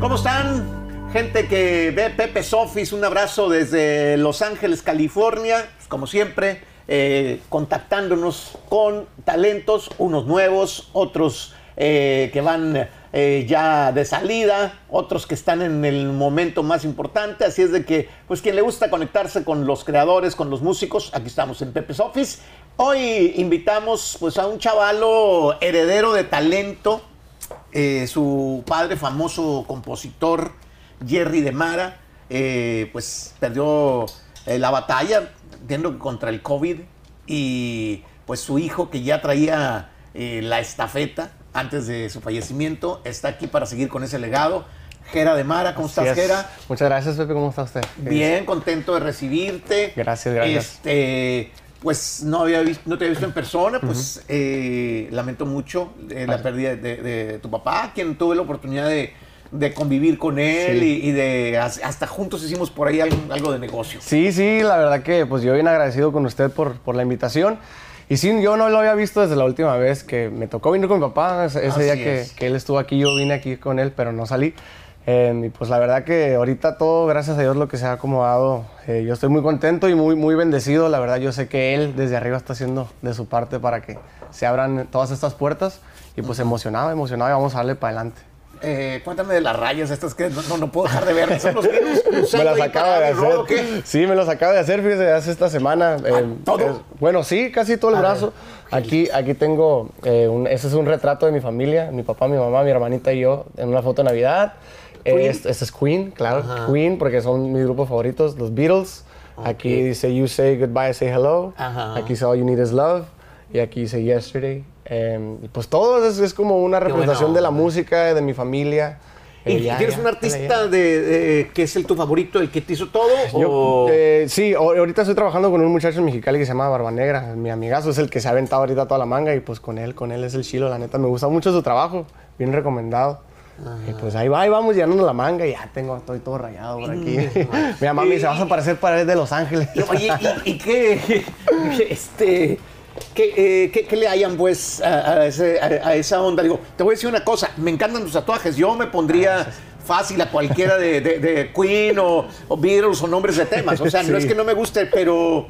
¿Cómo están? Gente que ve Pepe Sofis, un abrazo desde Los Ángeles, California. Pues, como siempre, eh, contactándonos con talentos, unos nuevos, otros eh, que van eh, ya de salida, otros que están en el momento más importante. Así es de que, pues quien le gusta conectarse con los creadores, con los músicos, aquí estamos en Pepe's Office. Hoy invitamos pues a un chavalo heredero de talento, eh, su padre famoso compositor Jerry de Mara, eh, pues perdió eh, la batalla, entiendo que contra el COVID, y pues su hijo que ya traía la estafeta antes de su fallecimiento, está aquí para seguir con ese legado. Gera de Mara, ¿cómo Así estás, es. Gera? Muchas gracias, Pepe. ¿Cómo está usted? Bien, contento de recibirte. Gracias, gracias. Este, pues no había visto, no te había visto en persona, pues eh, lamento mucho eh, la pérdida de, de tu papá, quien tuve la oportunidad de, de convivir con él Sí. y, y de hasta juntos hicimos por ahí algo, algo de negocio. Sí, sí, la verdad que pues yo bien agradecido con usted por, por la invitación. Y sí, yo no lo había visto desde la última vez que me tocó venir con mi papá. Ese, día que él estuvo aquí, yo vine aquí con él, pero no salí. Eh, y pues la verdad que ahorita todo, gracias a Dios, lo que se ha acomodado, eh, yo estoy muy contento y muy, muy bendecido. La verdad, yo sé que él desde arriba está haciendo de su parte para que se abran todas estas puertas. Y pues emocionado, emocionado y vamos a darle para adelante. Eh, cuéntame de las rayas estas que no, no, no puedo dejar de ver. Son los virus Me las acaba de mi rodo, hacer. Sí, me los acaba de hacer, fíjese, hace esta semana. eh, ¿todo? bueno, sí, casi todo el A brazo. Aquí, aquí tengo, eh, un- ese es un retrato de mi familia, mi papá, mi mamá, mi hermanita y yo, en una foto de Navidad. Queen. este, este es Queen, claro, Ajá. Queen, porque son mis grupos favoritos, los Beatles. Aquí dice You Say Goodbye, Say Hello. Ajá. Aquí dice All You Need Is Love. Y aquí dice Yesterday. Eh, y pues todo es, es como una representación de la música, de mi familia. ¿Y Eh, ya, tienes ya, un artista ya. de, de- que es el tu favorito, el que te hizo todo? Yo, o- eh, sí, ahor- ahorita estoy trabajando con un muchacho en Mexicali que se llama Barba Negra. Mi amigazo es el que se ha aventado ahorita toda la manga y pues con él, con él es el chilo, la neta. Me gusta mucho su trabajo, bien recomendado. Y pues ahí va, ahí vamos llenando la manga y ya tengo, estoy todo rayado por aquí. Mi mamá me dice, vas a parecer pared de Los Ángeles. Y, Oye, ¿y, y qué, este, qué, eh, le hayan pues a, a ese- a- a esa onda? Digo, te voy a decir una cosa, me encantan tus tatuajes, yo me pondría fácil a cualquiera de, de- de Queen o, o Beatles o nombres de temas, o sea, no es que no me guste, pero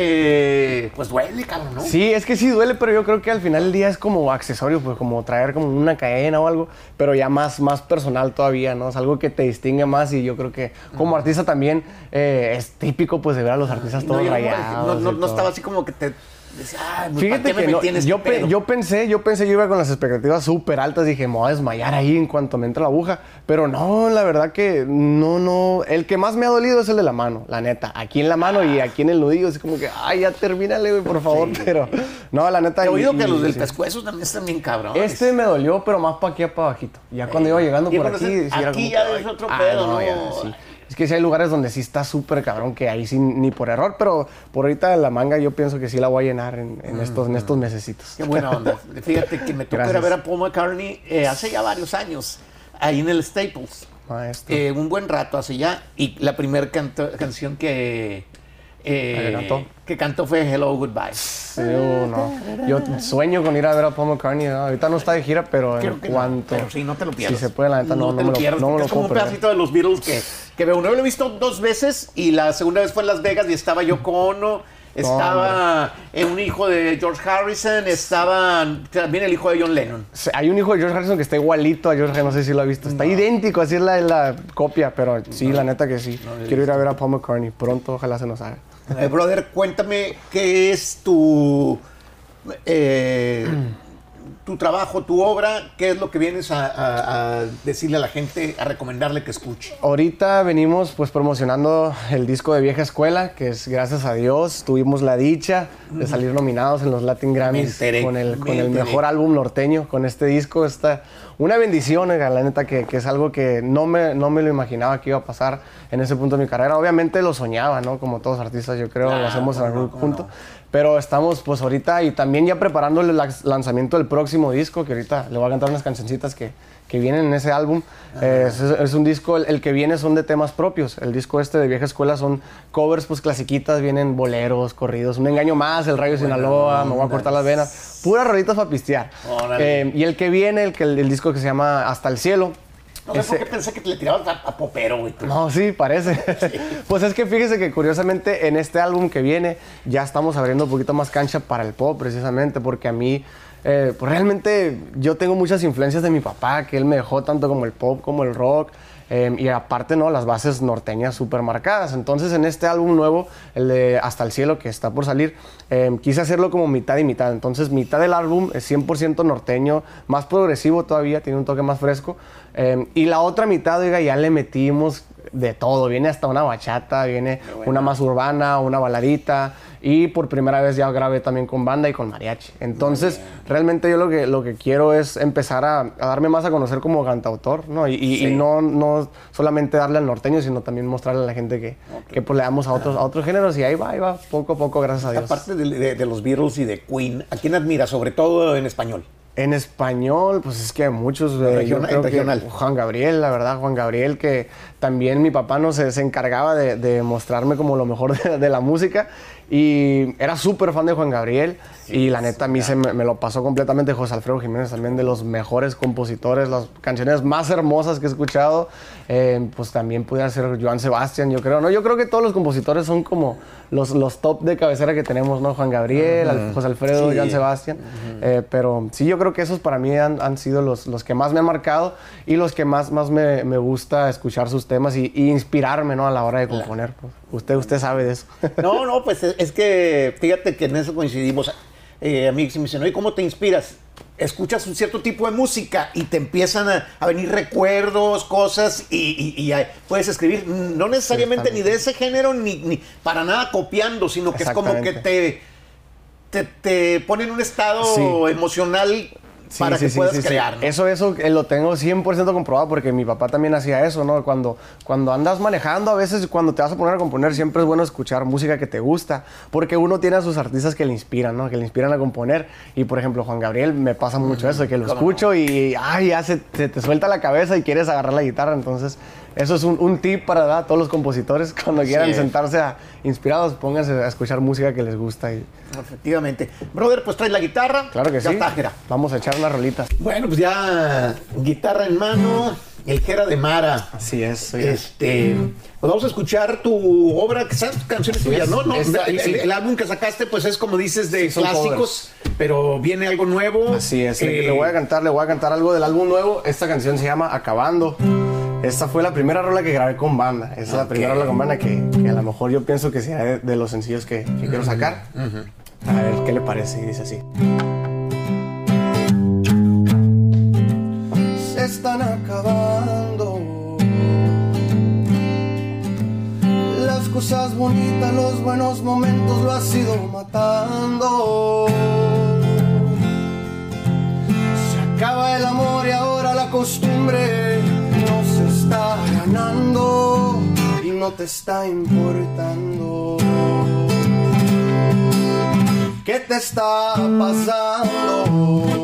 eh, pues duele, cabrón, ¿no? Sí, es que sí duele, pero yo creo que al final del día es como accesorio, pues como traer como una cadena o algo, pero ya más, más personal todavía, ¿no? Es algo que te distingue más y yo creo que como artista también eh, es típico pues de ver a los artistas todos no, rayados. no, no- estaba así como que te decía, ay, ¿para Fíjate me que no, este yo, pe- yo pensé, yo pensé, yo iba con las expectativas súper altas, dije, me voy a desmayar ahí en cuanto me entra la aguja, pero no, la verdad que no, no, el que más me ha dolido es el de la mano, la neta, aquí en la mano y aquí en el nudillo, es como que, ay, ya termínale, güey, por favor, pero no, la neta. He oído que los del sí. pescuezo también están bien cabrones. Este me dolió, pero más para aquí, para abajito. Ya cuando iba llegando por aquí, aquí como ya es otro ah, pedo, ¿no? ya, sí. Que sí hay lugares donde sí está súper cabrón, que ahí sí ni por error, pero por ahorita la manga yo pienso que sí la voy a llenar en, en estos, en estos mesecitos. Qué buena onda. Fíjate que me tocó ir a ver a Paul McCartney eh, hace ya varios años, ahí en el Staples. Maestro. Eh, un buen rato hace ya. Y la primera canción que, eh, ¿La que cantó? que cantó fue Hello Goodbye. Sí, no. Yo sueño con ir a ver a Paul McCartney. ¿no? Ahorita no está de gira, pero Creo en que no, cuanto. pero sí, no te lo pierdas. Si se puede, la neta, no, no, te me lo lo, pierdas. no me porque lo es como un perder. pedacito de los Beatles que, que veo. Vez lo he visto dos veces y la segunda vez fue en Las Vegas y estaba Yoko Ono, estaba eh, un hijo de George Harrison, estaba también el hijo de John Lennon. Hay un hijo de George Harrison que está igualito a George no sé si lo ha visto. Está idéntico, así es la, la copia, pero sí, la neta que sí. Quiero ir a ver a Paul McCartney. Pronto, ojalá se nos haga. Eh, brother, cuéntame qué es tu eh, tu trabajo, tu obra, qué es lo que vienes a, a- a decirle a la gente, a recomendarle que escuche. Ahorita venimos pues promocionando el disco de Vieja Escuela, que es gracias a Dios tuvimos la dicha de salir nominados en los Latin Grammys enteré, con el, me con el mejor álbum norteño, con este disco. Está una bendición, la neta, que, que es algo que no me, no me lo imaginaba que iba a pasar en ese punto de mi carrera. Obviamente lo soñaba, ¿no? Como todos artistas, yo creo, Claro, lo hacemos en algún punto. no. Pero estamos pues ahorita y también ya preparando el lanzamiento del próximo disco, que ahorita le voy a cantar unas cancioncitas que, que vienen en ese álbum. Eh, es, es un disco, el, el que viene son de temas propios. El disco este de Vieja Escuela son covers pues clasiquitas, vienen boleros, corridos, Un Engaño Más, El Rayo de Sinaloa, Me voy a cortar las venas. Puras rolitas para pistear. Eh, y el que viene, el, que, el, el disco que se llama Hasta el Cielo, No sé por qué pensé que le tirabas a, popero, güey. No, sí, parece. pues es que fíjese que curiosamente en este álbum que viene ya estamos abriendo un poquito más cancha para el pop, precisamente, porque a mí eh, pues realmente yo tengo muchas influencias de mi papá, que él me dejó tanto como el pop como el rock. Em, y aparte, ¿no? Las bases norteñas súper marcadas. Entonces, en este álbum nuevo, el de Hasta el Cielo, que está por salir, em, quise hacerlo como mitad y mitad. Entonces, mitad del álbum es 100% norteño, más progresivo todavía, tiene un toque más fresco. Em, y la otra mitad, oiga, ya le metimos de todo. Viene hasta una bachata, viene una más urbana, una baladita. Y por primera vez ya grabé también con banda y con mariachi. Entonces, realmente yo lo que, lo que quiero es empezar a, darme más a conocer como cantautor, ¿no? Y, no, no solamente darle al norteño, sino también mostrarle a la gente que, que pues, le damos a otros, a otros géneros. Y ahí va, ahí va, poco a poco, gracias a Dios. Aparte de, de los Beatles y de Queen, ¿a quién admira, sobre todo en español? En español, pues es que muchos. Eh, regional, Juan Gabriel, la verdad, Juan Gabriel, que también mi papá no se, se encargaba de, mostrarme como lo mejor de, la música. Y era súper fan de Juan Gabriel. y la neta, a mí se me, lo pasó completamente José Alfredo Jiménez, también de los mejores compositores, las canciones más hermosas que he escuchado. Eh, pues también pudiera ser Joan Sebastián, yo creo. ¿no? Yo creo que todos los compositores son como los, los top de cabecera que tenemos, ¿no? Juan Gabriel, José Alfredo, Joan Sebastián. Eh, pero sí, yo creo que esos para mí han, han, sido los, los que más me han marcado y los que más, más me, me gusta escuchar sus temas y, inspirarme, ¿no? A la hora de componer. Pues. Usted, usted sabe de eso. No, no, pues es que fíjate que en eso coincidimos. Eh, a mí me dicen, oye, ¿cómo te inspiras? Escuchas un cierto tipo de música y te empiezan a, venir recuerdos, cosas y, puedes escribir, no necesariamente ni de ese género ni, ni para nada copiando, sino que es como que te, te, te pone en un estado emocional para que puedas crear. Eso, eso eh, lo tengo 100% comprobado porque mi papá también hacía eso, ¿no? Cuando, cuando andas manejando, a veces cuando te vas a poner a componer, siempre es bueno escuchar música que te gusta, porque uno tiene a sus artistas que le inspiran, ¿no? Que le inspiran a componer. Y por ejemplo, Juan Gabriel me pasa mucho eso, que lo escucho y ay, ya se, se, te suelta la cabeza y quieres agarrar la guitarra. Entonces, eso es un, tip para dar a todos los compositores cuando quieran sentarse a, inspirados, pónganse a escuchar música que les gusta. Y... Efectivamente. Brother, pues traes la guitarra. Claro que ya sí. Está, Vamos a echar unas rolitas. Bueno, pues ya guitarra en mano, el Jera de Mara. Así es. Este, pues vamos a escuchar tu obra, que son canciones tuyas, ¿no? no el, álbum que sacaste, pues es como dices, de clásicos, pero viene algo nuevo. Así es. le voy a cantar, le voy a cantar algo del álbum nuevo. Esta canción se llama Acabando. Esta fue la primera rola que grabé con banda. Esa es la primera rola con banda que, a lo mejor yo pienso que sea de, los sencillos que, quiero sacar. A ver qué le parece. Dice así. Se están acabando las cosas bonitas, los buenos momentos lo has ido matando. Se acaba el amor y ahora la costumbre no te está importando. ¿Qué te está pasando?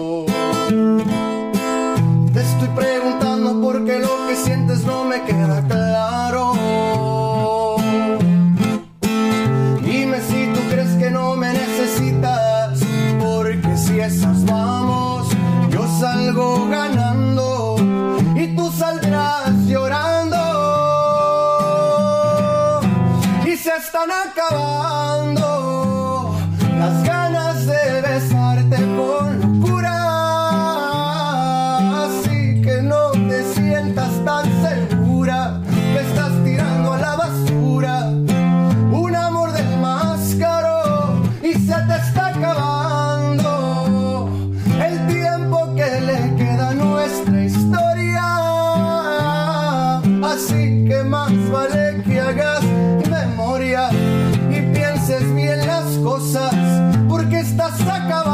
Están acabando Basta.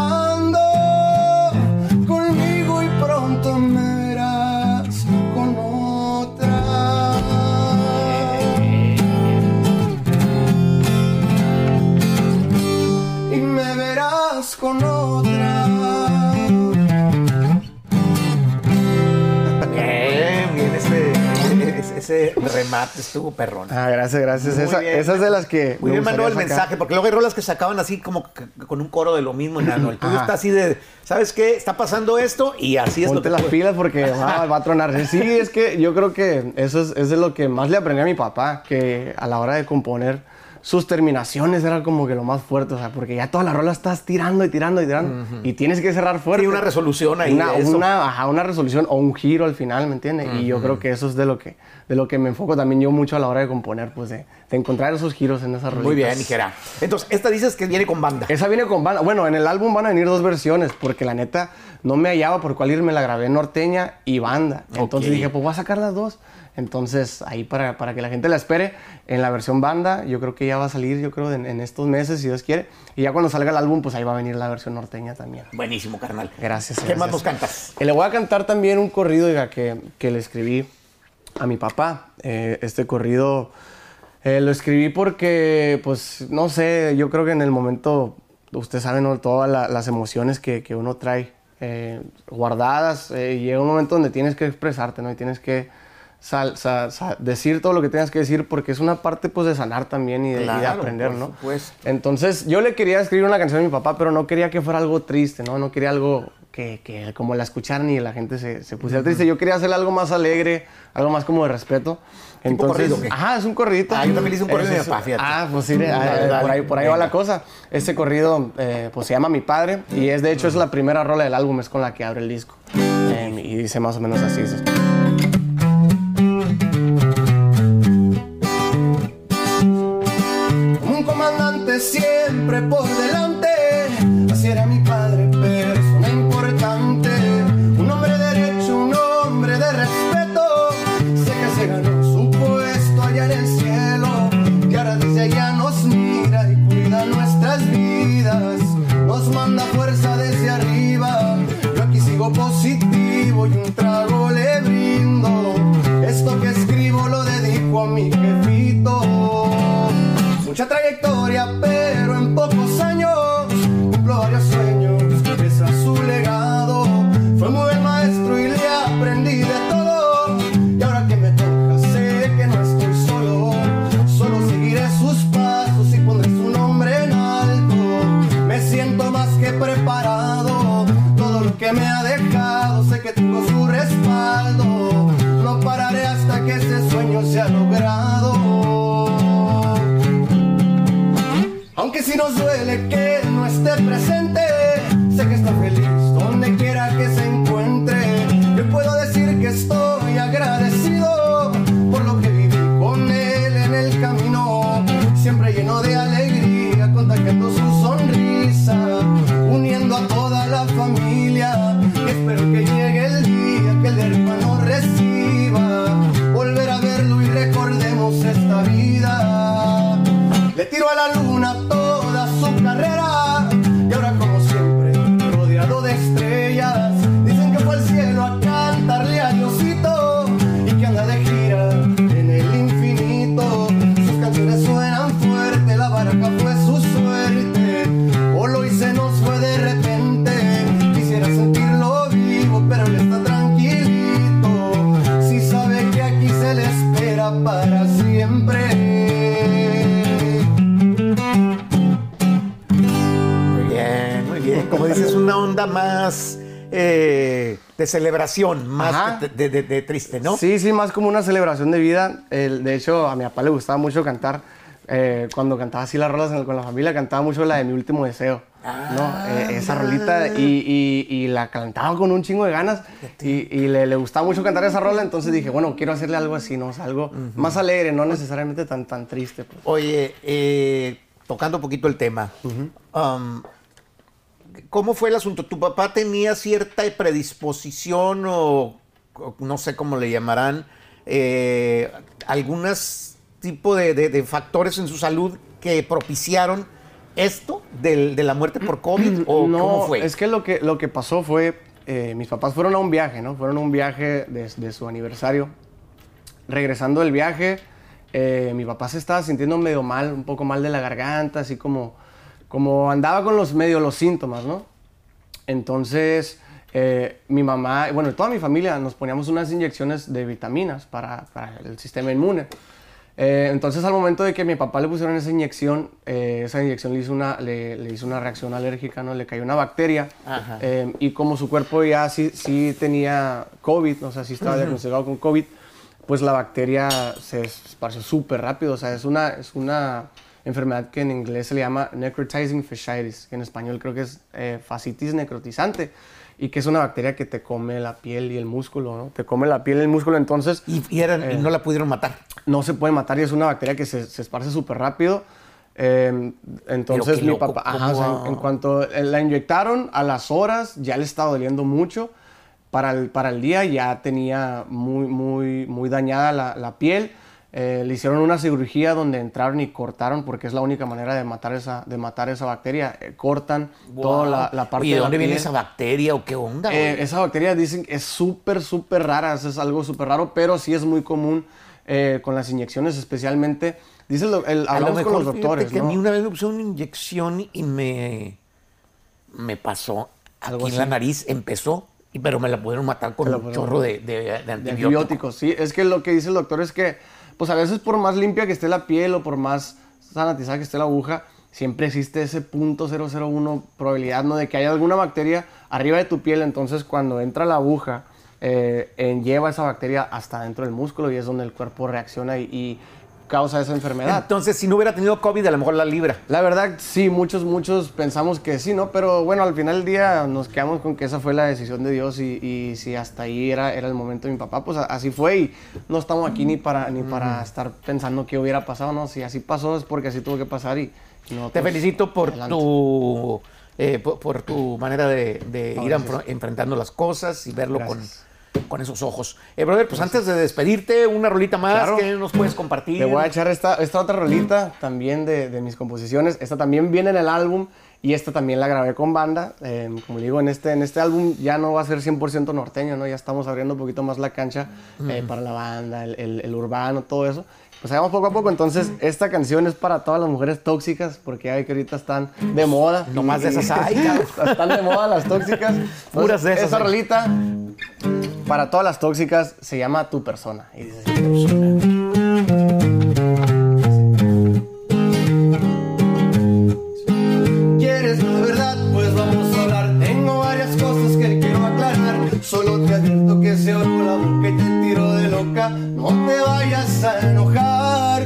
Estuvo perrón. Ah, gracias, gracias. Esa, bien. esa es de las que. Muy bien mandó el mensaje, porque luego hay rolas que se acaban así como que- con un coro de lo mismo, enano. El tuyo está así de, ¿sabes qué? Está pasando esto y así es lo que las pilas porque va, va a tronar. Sí, es que yo creo que eso es, es de lo que más le aprendí a mi papá, que a la hora de componer sus terminaciones era como que lo más fuerte, o sea, porque ya toda la rola estás tirando y tirando y tirando y tienes que cerrar fuerte. Sí, una resolución ahí Una, de eso. una, ajá, una resolución o un giro al final, ¿me entiendes? Y yo creo que eso es de lo que, de lo que me enfoco también yo mucho a la hora de componer, pues de, de encontrar esos giros en esas rolitas. Muy bien, Mijera. Entonces, esta dices que viene con banda. Esa viene con banda. Bueno, en el álbum van a venir dos versiones, porque la neta no me hallaba por cuál irme, la grabé norteña y banda. Entonces Ok. dije, pues voy a sacar las dos. Entonces, ahí para, para que la gente la espere, en la versión banda, yo creo que ya va a salir, yo creo, en, en estos meses, si Dios quiere. Y ya cuando salga el álbum, pues ahí va a venir la versión norteña también. Buenísimo, carnal. Gracias, ¿Qué gracias. más nos cantas? Y le voy a cantar también un corrido oiga, que, que le escribí a mi papá. Eh, este corrido eh, lo escribí porque, pues, no sé, yo creo que en el momento, usted sabe, ¿no? Todas la- las emociones que, que uno trae eh, guardadas, eh, y llega un momento donde tienes que expresarte, ¿no? Y tienes que sal- sa- sa- decir todo lo que tengas que decir porque es una parte, pues, de sanar también y de, y de Claro, aprender, ¿no? supuesto. Entonces, yo le quería escribir una canción a mi papá, pero no quería que fuera algo triste, ¿no? No quería algo que, que como la escucharan y la gente se, se pusiera triste. Yo quería hacerle algo más alegre, algo más como de respeto. Entonces, corrido, ajá, es un corridito. Ah, yo también hice un corrido a mi papá, fíjate. Ah, pues sí, eh, Dale, dale. por ahí, por ahí va la cosa. Este corrido, eh, pues se llama Mi Padre y es, de hecho, es la primera rola del álbum, es con la que abre el disco. Eh, y dice más o menos así. dice, siempre por delante, Aunque si nos duele que no esté presente, sé que está feliz donde quiera que celebración, más Ajá. de, de- triste, ¿no? Sí, sí, más como una celebración de vida. El- de hecho, a mi papá le gustaba mucho cantar. eh, cuando cantaba así las rolas con la familia, cantaba mucho la de Mi Último Deseo. ¿no? Eh, esa rolita y, y- y la cantaba con un chingo de ganas y, y le, le gustaba mucho cantar esa rola, entonces dije, bueno, quiero hacerle algo así, ¿no? O sea, algo más alegre, no necesariamente tan, tan triste. pues. Oye, eh, tocando un poquito el tema, um, ¿cómo fue el asunto? ¿Tu papá tenía cierta predisposición o, o no sé cómo le llamarán, eh, algunos tipo de, de- de factores en su salud que propiciaron esto del- de la muerte por COVID o no, cómo fue? es que lo que, lo que pasó fue, eh, mis papás fueron a un viaje, ¿no? Fueron a un viaje de, de su aniversario. Regresando del viaje, eh, mi papá se estaba sintiendo medio mal, un poco mal de la garganta, así como, como andaba con los medio los síntomas, ¿no? Entonces, eh, mi mamá, bueno, toda mi familia nos poníamos unas inyecciones de vitaminas para, para el sistema inmune. Eh, entonces al momento de que mi papá le pusieron esa inyección, eh, esa inyección le hizo, una, le, le, hizo una reacción alérgica, ¿no? Le cayó una bacteria. Eh, y como su cuerpo ya sí, sí tenía COVID, o sea, sí estaba diagnosticado con COVID, pues la bacteria se esparció súper rápido. O sea, es una, es una enfermedad que en inglés se le llama necrotizing fasciitis, que en español creo que es fascitis necrotizante y que es una bacteria que te come la piel y el músculo, ¿no? Te come la piel y el músculo, entonces... Y, y, eran, y no la pudieron matar. No se puede matar y es una bacteria que se, se esparce súper rápido. Eh, entonces mi loco, papá, ajá, o sea, en, en cuanto la inyectaron, a las horas ya le estaba doliendo mucho. Para el, para el día ya tenía muy, muy, muy dañada la, la piel. Eh, le hicieron una cirugía donde entraron y cortaron, porque es la única manera de matar esa, de matar esa bacteria. Eh, cortan toda la, la parte ¿Y de dónde viene esa bacteria o qué onda? Eh, esa bacteria dicen que es súper, súper rara, es algo súper raro, pero sí es muy común con las inyecciones, especialmente. Dice el, el- A lo hablamos con mejor, los doctores, que a mí una vez me pusieron una inyección y me, me pasó aquí Algo en la nariz, empezó, pero me la pudieron matar con un chorro de, de, de de antibiótico. antibióticos, sí. Es que lo que dice el doctor es que, pues a veces por más limpia que esté la piel o por más sanitizada que esté la aguja, siempre existe ese punto 001 probabilidad, ¿no? De que haya alguna bacteria arriba de tu piel, entonces cuando entra la aguja, eh, lleva esa bacteria hasta dentro del músculo y es donde el cuerpo reacciona y causa esa enfermedad. Entonces, si no hubiera tenido COVID, a lo mejor la libra. La verdad, sí, muchos, muchos pensamos que sí, ¿no? Pero bueno, al final del día nos quedamos con que esa fue la decisión de Dios y, y si hasta ahí era, era el momento de mi papá, pues así fue y no estamos aquí ni para, ni para estar pensando qué hubiera pasado, ¿no? Si así pasó es porque así tuvo que pasar y... nosotros Te felicito por adelante. tu, eh, por, por tu manera de, de No, ir enfrentando las cosas y verlo Gracias. con esos ojos. Eh, brother, pues antes de despedirte, una rolita más Claro. que nos puedes compartir. Te voy a echar esta, esta otra rolita también de, de mis composiciones. Esta también viene en el álbum y esta también la grabé con banda. Eh, como le digo, en este, en este álbum ya no va a ser 100% norteño, ¿no? Ya estamos abriendo un poquito más la cancha eh, para la banda, el, el- el urbano, todo eso. Pues hagamos poco a poco. Entonces, esta canción es para todas las mujeres tóxicas porque ve que ahorita están de moda. No más de esas hay. Están de moda las tóxicas. Puras de esas hay. rolita para todas las tóxicas se llama Tu Persona. Y dice así. ¿Quieres la verdad? Pues vamos a hablar. Tengo varias cosas que quiero aclarar. Solo te advierto que se oró la boca y te tiro de loca. No te vayas a enojar.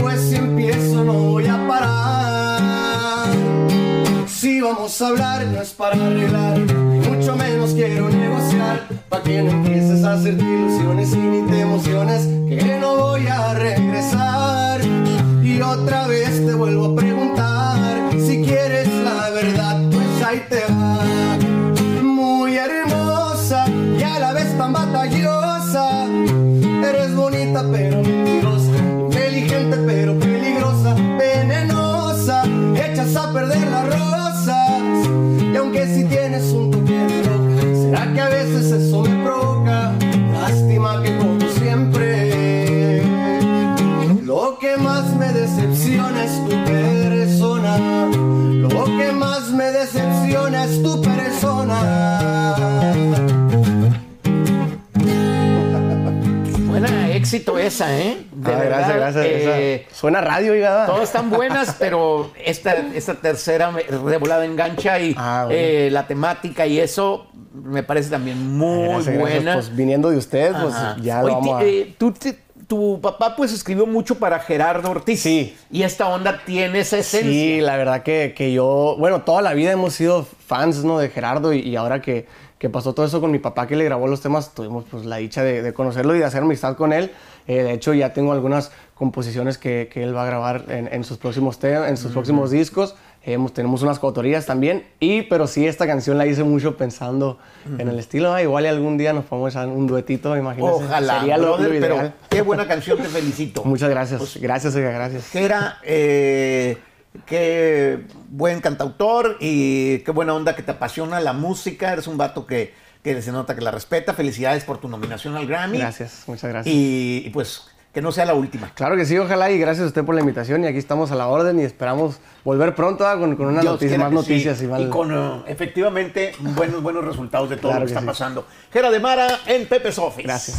Pues si empiezo no voy a parar. Si vamos a hablar, no es para arreglar. Mucho menos quiero negociar. No empieces a hacerte ilusiones y ni te emociones. Que no voy a regresar. Y otra vez te vuelvo a preguntar. Veces eso me provoca. Lástima que como siempre, lo que más me decepciona es tu persona. Lo que más me decepciona es tu persona. Buena éxito esa, ¿eh? De Ah, verdad, gracias, gracias. eh, Esa- Suena radio, hígada. Todas están buenas, pero esta, esta tercera me- de volada engancha y Ah, bueno. eh, la temática y eso me parece también muy Gracias, gracias. buena. Pues viniendo de usted, pues Ajá. ya lo Oye, vamos a... eh, tú te- tu papá pues escribió mucho para Gerardo Ortiz. Sí. Y esta onda tiene esa esencia. Sí, la verdad que, que yo, bueno, toda la vida hemos sido fans, ¿no? De Gerardo y, y ahora que, que pasó todo eso con mi papá que le grabó los temas, tuvimos pues la dicha de, de conocerlo y de hacer amistad con él. Eh, de hecho, ya tengo algunas composiciones que, que él va a grabar en, en sus próximos temas, en sus próximos discos. Hemos, tenemos unas coautorías también, y, pero sí, esta canción la hice mucho pensando en el estilo. ah, igual algún día nos podemos echar un duetito, imagínense. Ojalá, Sería lo, brother, lo pero qué buena canción, te felicito. Muchas gracias. gracias, oiga, gracias. Gera, eh, qué buen cantautor y qué buena onda que te apasiona la música. Eres un vato que, que se nota que la respeta. Felicidades por tu nominación al Grammy. Gracias, muchas gracias. Y, y pues que no sea la última. Claro que sí, ojalá y gracias a usted por la invitación y aquí estamos a la orden y esperamos volver pronto ¿ah? con, con una Dios noticia, más noticias sí. y, más- Y con eh, efectivamente buenos, buenos resultados de todo Claro lo que, que está sí. pasando. Gera de Mara en Pepe's Office. Gracias.